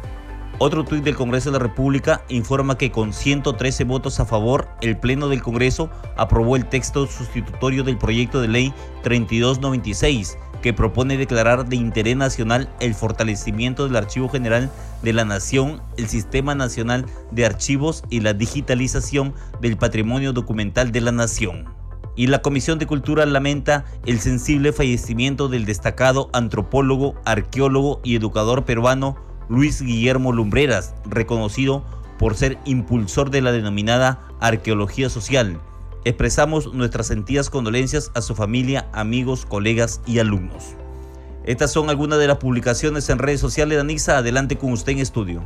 [SPEAKER 21] Otro tuit del Congreso de la República informa que con 113 votos a favor, el Pleno del Congreso aprobó el texto sustitutorio del proyecto de ley 3296, que propone declarar de interés nacional el fortalecimiento del Archivo General de la Nación, el Sistema Nacional de Archivos y la digitalización del patrimonio documental de la Nación. Y la Comisión de Cultura lamenta el sensible fallecimiento del destacado antropólogo, arqueólogo y educador peruano Luis Guillermo Lumbreras, reconocido por ser impulsor de la denominada arqueología social. Expresamos nuestras sentidas condolencias a su familia, amigos, colegas y alumnos. Estas son algunas de las publicaciones en redes sociales de Anixa. Adelante con usted en estudio.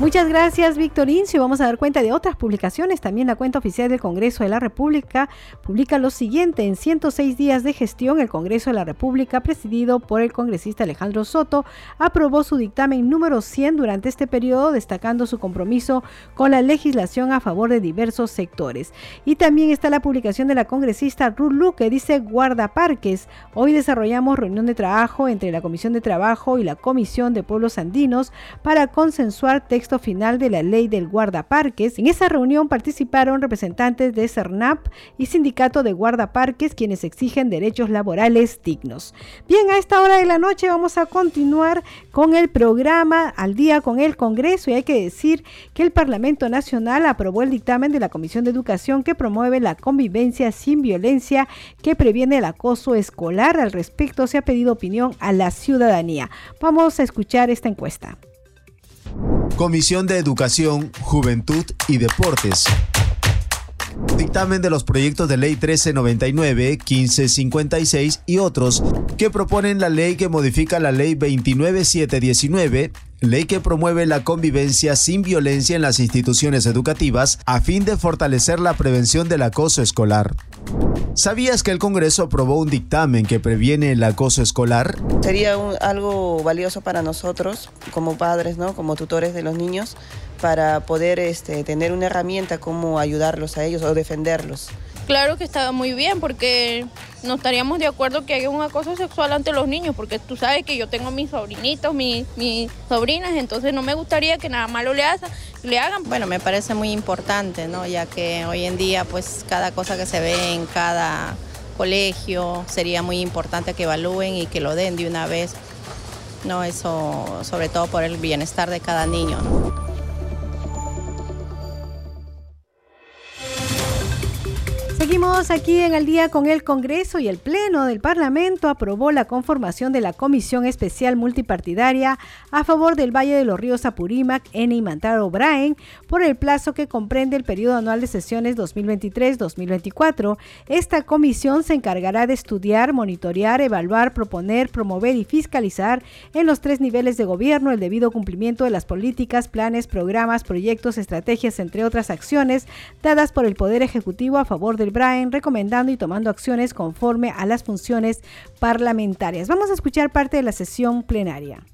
[SPEAKER 1] Muchas gracias, Víctor Incio. Vamos a dar cuenta de otras publicaciones. También la cuenta oficial del Congreso de la República publica lo siguiente. En 106 días de gestión, el Congreso de la República, presidido por el congresista Alejandro Soto, aprobó su dictamen número 100 durante este periodo, destacando su compromiso con la legislación a favor de diversos sectores. Y también está la publicación de la congresista Ruth que dice guardaparques. Hoy desarrollamos reunión de trabajo entre la Comisión de Trabajo y la Comisión de Pueblos Andinos para consensuar textos final de la ley del guardaparques. En esa reunión participaron representantes de CERNAP y Sindicato de Guardaparques, quienes exigen derechos laborales dignos. Bien, a esta hora de la noche vamos a continuar con el programa Al día con el Congreso y hay que decir que el Parlamento Nacional aprobó el dictamen de la Comisión de Educación que promueve la convivencia sin violencia que previene el acoso escolar. Al respecto se ha pedido opinión a la ciudadanía. Vamos a escuchar esta encuesta.
[SPEAKER 22] Comisión de Educación, Juventud y Deportes. Dictamen de los proyectos de ley 1399, 1556 y otros que proponen la ley que modifica la ley 29719 ley que promueve la convivencia sin violencia en las instituciones educativas a fin de fortalecer la prevención del acoso escolar. ¿Sabías que el Congreso aprobó un dictamen que previene el acoso escolar?
[SPEAKER 23] Sería algo valioso para nosotros como padres, ¿no? como tutores de los niños, para poder este, tener una herramienta como ayudarlos a ellos o defenderlos.
[SPEAKER 24] Claro que estaba muy bien porque no estaríamos de acuerdo que haya un acoso sexual ante los niños, porque tú sabes que yo tengo mis sobrinitos, mis, mis sobrinas, entonces no me gustaría que nada malo le, le hagan.
[SPEAKER 25] Bueno, me parece muy importante, ¿no? Ya que hoy en día, pues cada cosa que se ve en cada colegio sería muy importante que evalúen y que lo den de una vez. No, eso sobre todo por el bienestar de cada niño.
[SPEAKER 1] Seguimos aquí en el día con el Congreso y el Pleno del Parlamento aprobó la conformación de la Comisión Especial Multipartidaria a favor del Valle de los Ríos Apurímac, N. y Braen por el plazo que comprende el periodo anual de sesiones 2023-2024. Esta comisión se encargará de estudiar, monitorear, evaluar, proponer, promover y fiscalizar en los tres niveles de gobierno el debido cumplimiento de las políticas, planes, programas, proyectos, estrategias, entre otras acciones dadas por el Poder Ejecutivo a favor del Brian recomendando y tomando acciones conforme a las funciones parlamentarias. Vamos a escuchar parte de la sesión plenaria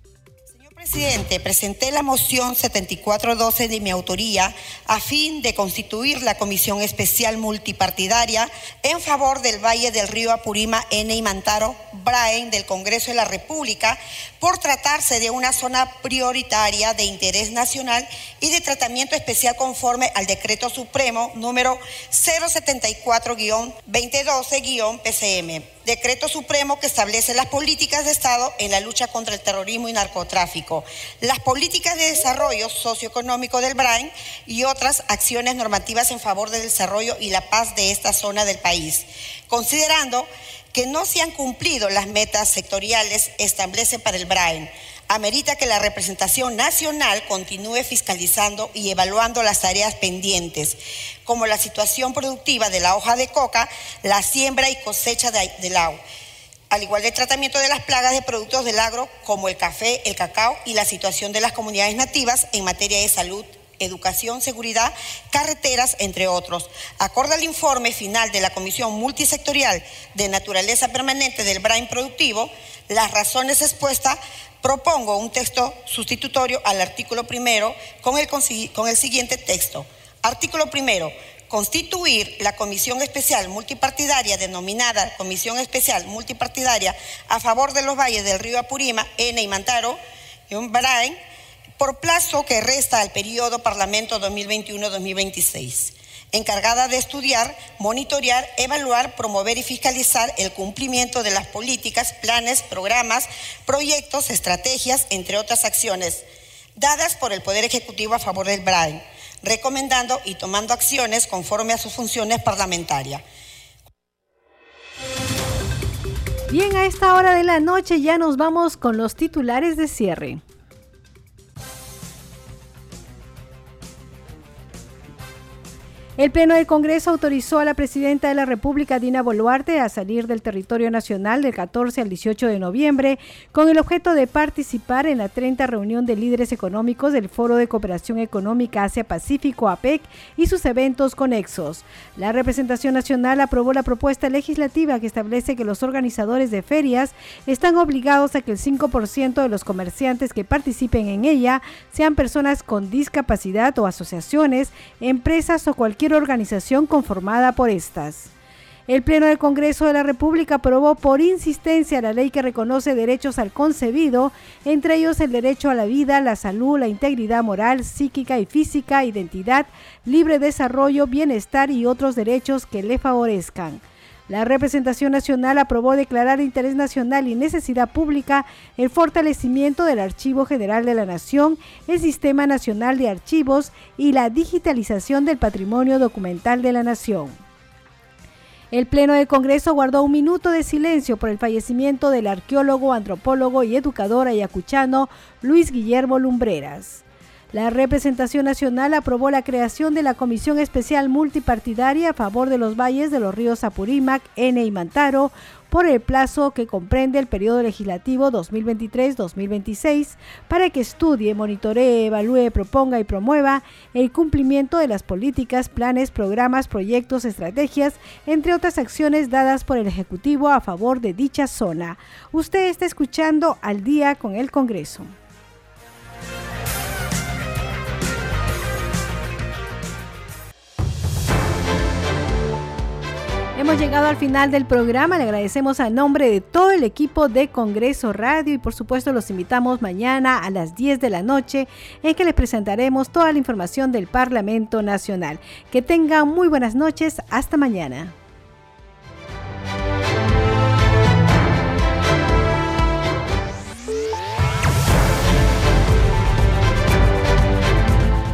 [SPEAKER 26] presidente, presenté la moción 7412 de mi autoría a fin de constituir la Comisión Especial Multipartidaria en favor del Valle del Río Apurima, N. y Mantaro, Braen del Congreso de la República, por tratarse de una zona prioritaria de interés nacional y de tratamiento especial conforme al Decreto Supremo número 074-2012-PCM decreto supremo que establece las políticas de Estado en la lucha contra el terrorismo y narcotráfico, las políticas de desarrollo socioeconómico del BRAIN y otras acciones normativas en favor del desarrollo y la paz de esta zona del país, considerando que no se han cumplido las metas sectoriales establecidas para el BRAIN amerita que la representación nacional continúe fiscalizando y evaluando las tareas pendientes, como la situación productiva de la hoja de coca, la siembra y cosecha del agua, al igual que el tratamiento de las plagas de productos del agro, como el café, el cacao y la situación de las comunidades nativas en materia de salud educación, seguridad, carreteras, entre otros. Acorde al informe final de la Comisión Multisectorial de Naturaleza Permanente del Brain Productivo, las razones expuestas propongo un texto sustitutorio al artículo primero con el, siguiente texto. Artículo primero. Constituir la comisión especial multipartidaria denominada Comisión Especial Multipartidaria a favor de los valles del río Apurima, N y Mantaro, y Brain, por plazo que resta al periodo Parlamento 2021-2026 encargada de estudiar, monitorear, evaluar, promover y fiscalizar el cumplimiento de las políticas, planes, programas, proyectos, estrategias, entre otras acciones, dadas por el Poder Ejecutivo a favor del BRAE, recomendando y tomando acciones conforme a sus funciones parlamentarias.
[SPEAKER 1] Bien, a esta hora de la noche ya nos vamos con los titulares de cierre. El Pleno del Congreso autorizó a la Presidenta de la República, Dina Boluarte, a salir del territorio nacional del 14 al 18 de noviembre con el objeto de participar en la 30 reunión de líderes económicos del Foro de Cooperación Económica Asia-Pacífico, APEC, y sus eventos conexos. La representación nacional aprobó la propuesta legislativa que establece que los organizadores de ferias están obligados a que el 5% de los comerciantes que participen en ella sean personas con discapacidad o asociaciones, empresas o cualquier organización conformada por estas. El Pleno del Congreso de la República aprobó por insistencia la ley que reconoce derechos al concebido, entre ellos el derecho a la vida, la salud, la integridad moral, psíquica y física, identidad, libre desarrollo, bienestar y otros derechos que le favorezcan. La representación nacional aprobó declarar de interés nacional y necesidad pública el fortalecimiento del Archivo General de la Nación, el Sistema Nacional de Archivos y la digitalización del patrimonio documental de la Nación. El Pleno del Congreso guardó un minuto de silencio por el fallecimiento del arqueólogo, antropólogo y educador ayacuchano Luis Guillermo Lumbreras. La representación nacional aprobó la creación de la Comisión Especial Multipartidaria a favor de los valles de los ríos Apurímac, N y Mantaro, por el plazo que comprende el periodo legislativo 2023-2026 para que estudie, monitoree, evalúe, proponga y promueva el cumplimiento de las políticas, planes, programas, proyectos, estrategias, entre otras acciones dadas por el Ejecutivo a favor de dicha zona. Usted está escuchando al día con el Congreso. Hemos llegado al final del programa. Le agradecemos a nombre de todo el equipo de Congreso Radio y por supuesto los invitamos mañana a las 10 de la noche en que les presentaremos toda la información del Parlamento Nacional. Que tengan muy buenas noches. Hasta mañana.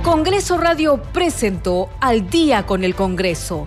[SPEAKER 11] Congreso Radio presentó Al día con el Congreso